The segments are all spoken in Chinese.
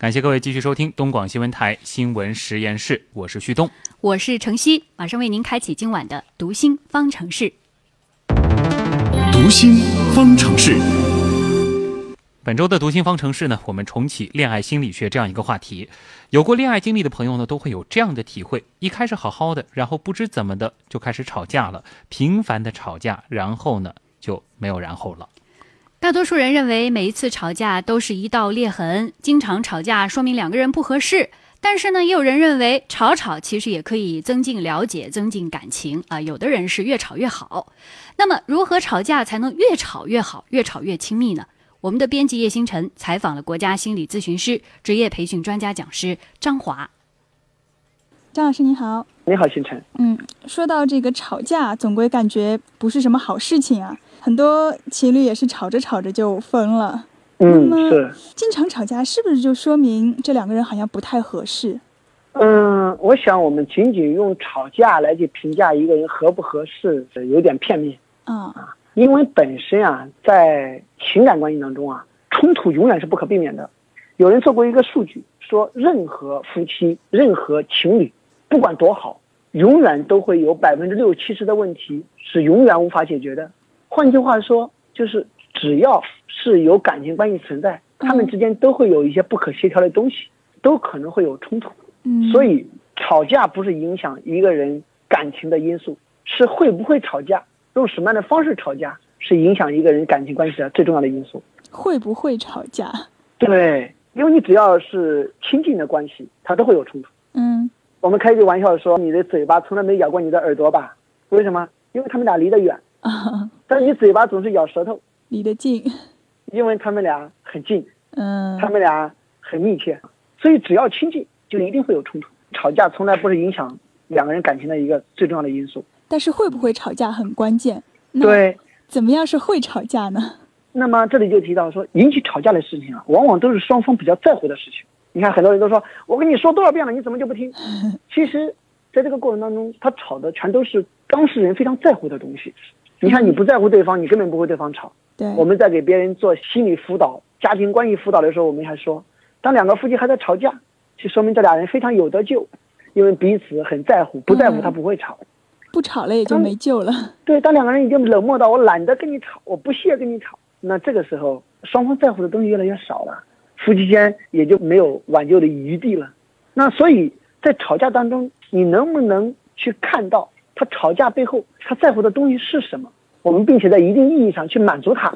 感谢各位继续收听东广新闻台新闻实验室，我是旭东，我是程曦，马上为您开启今晚的读心方程式。读心方程式。本周的读心方程式呢，我们重启恋爱心理学这样一个话题。有过恋爱经历的朋友呢，都会有这样的体会：一开始好好的，然后不知怎么的就开始吵架了，频繁的吵架，然后呢就没有然后了。大多数人认为每一次吵架都是一道裂痕，经常吵架说明两个人不合适。但是呢，也有人认为吵吵其实也可以增进了解、增进感情啊。有的人是越吵越好。那么，如何吵架才能越吵越好、越吵越亲密呢？我们的编辑叶星辰采访了国家心理咨询师、职业培训专家讲师张华。张老师你好，你好，星辰。嗯，说到这个吵架，总归感觉不是什么好事情啊。很多情侣也是吵着吵着就分了。嗯，是。经常吵架是不是就说明这两个人好像不太合适？嗯，我想我们仅仅用吵架来去评价一个人合不合适，有点片面。啊。因为本身啊，在情感关系当中啊，冲突永远是不可避免的。有人做过一个数据，说任何夫妻、任何情侣，不管多好，永远都会有百分之六七十的问题是永远无法解决的。换句话说，就是只要是有感情关系存在，他们之间都会有一些不可协调的东西，都可能会有冲突。嗯，所以吵架不是影响一个人感情的因素，是会不会吵架。用什么样的方式吵架是影响一个人感情关系的最重要的因素？会不会吵架？对，因为你只要是亲近的关系，它都会有冲突。嗯，我们开句玩笑说，你的嘴巴从来没咬过你的耳朵吧？为什么？因为他们俩离得远。啊，但你嘴巴总是咬舌头，离得近，因为他们俩很近。嗯，他们俩很密切，所以只要亲近，就一定会有冲突。吵架从来不是影响两个人感情的一个最重要的因素。但是会不会吵架很关键。对，怎么样是会吵架呢？那么这里就提到说，引起吵架的事情啊，往往都是双方比较在乎的事情。你看，很多人都说，我跟你说多少遍了，你怎么就不听？其实，在这个过程当中，他吵的全都是当事人非常在乎的东西。你看，你不在乎对方，你根本不会对方吵。对，我们在给别人做心理辅导、家庭关系辅导的时候，我们还说，当两个夫妻还在吵架，就说明这俩人非常有得救，因为彼此很在乎，不在乎他不会吵。不吵了也就没救了。对，当两个人已经冷漠到我懒得跟你吵，我不屑跟你吵，那这个时候双方在乎的东西越来越少了，夫妻间也就没有挽救的余地了。那所以在吵架当中，你能不能去看到他吵架背后他在乎的东西是什么？我们并且在一定意义上去满足他，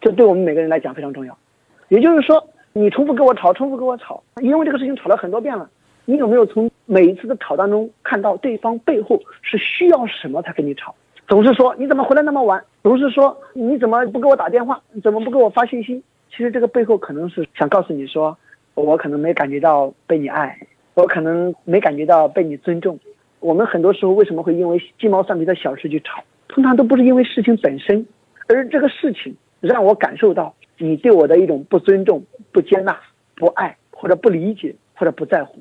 这对我们每个人来讲非常重要。也就是说，你重复跟我吵，重复跟我吵，因为这个事情吵了很多遍了。你有没有从每一次的吵当中看到对方背后是需要什么才跟你吵？总是说你怎么回来那么晚？总是说你怎么不给我打电话？怎么不给我发信息？其实这个背后可能是想告诉你说，我可能没感觉到被你爱，我可能没感觉到被你尊重。我们很多时候为什么会因为鸡毛蒜皮的小事去吵？通常都不是因为事情本身，而这个事情让我感受到你对我的一种不尊重、不接纳、不爱或者不理解或者不在乎。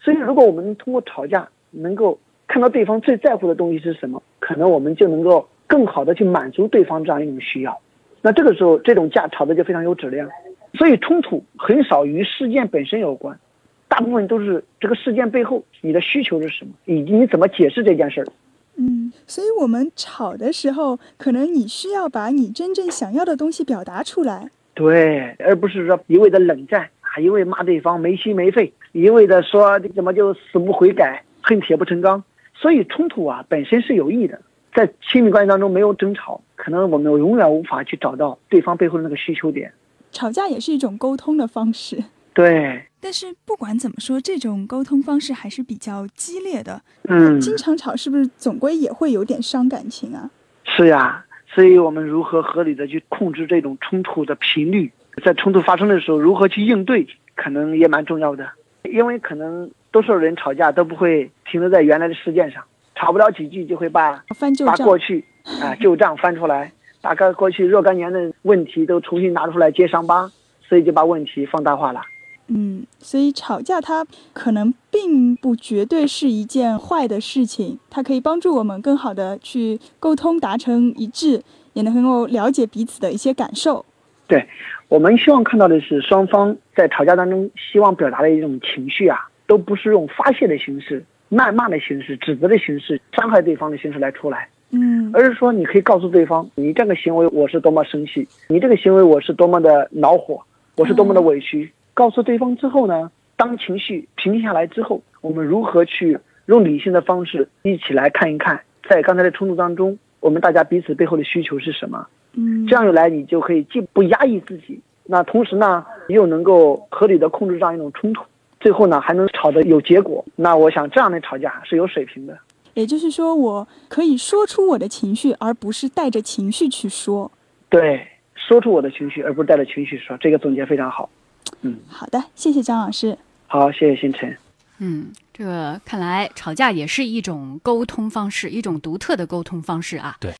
所以，如果我们通过吵架能够看到对方最在乎的东西是什么，可能我们就能够更好的去满足对方这样一种需要。那这个时候，这种架吵的就非常有质量。所以，冲突很少与事件本身有关，大部分都是这个事件背后你的需求是什么，以及你怎么解释这件事儿。嗯，所以我们吵的时候，可能你需要把你真正想要的东西表达出来。对，而不是说一味的冷战。啊一味骂对方没心没肺，一味的说怎么就死不悔改，恨铁不成钢。所以冲突啊本身是有益的，在亲密关系当中没有争吵，可能我们永远无法去找到对方背后的那个需求点。吵架也是一种沟通的方式，对。但是不管怎么说，这种沟通方式还是比较激烈的。嗯。经常吵是不是总归也会有点伤感情啊？是呀，所以我们如何合理的去控制这种冲突的频率？在冲突发生的时候，如何去应对，可能也蛮重要的。因为可能多数人吵架都不会停留在原来的事件上，吵不了几句就会把把过去啊 旧账翻出来，把个过去若干年的问题都重新拿出来揭伤疤，所以就把问题放大化了。嗯，所以吵架它可能并不绝对是一件坏的事情，它可以帮助我们更好的去沟通，达成一致，也能够了解彼此的一些感受。对，我们希望看到的是双方在吵架当中希望表达的一种情绪啊，都不是用发泄的形式、谩骂的形式、指责的形式、伤害对方的形式来出来，嗯而是说你可以告诉对方，你这个行为我是多么生气，你这个行为我是多么的恼火，我是多么的委屈。告诉对方之后呢，当情绪平静下来之后，我们如何去用理性的方式一起来看一看，在刚才的冲突当中，我们大家彼此背后的需求是什么？嗯，这样一来，你就可以既不压抑自己，那同时呢，又能够合理的控制这样一种冲突，最后呢还能吵得有结果。那我想这样的吵架是有水平的。也就是说，我可以说出我的情绪，而不是带着情绪去说。对，说出我的情绪，而不是带着情绪说，这个总结非常好。嗯好的，谢谢张老师。好，谢谢星辰。嗯，这个看来吵架也是一种沟通方式，一种独特的沟通方式啊。对。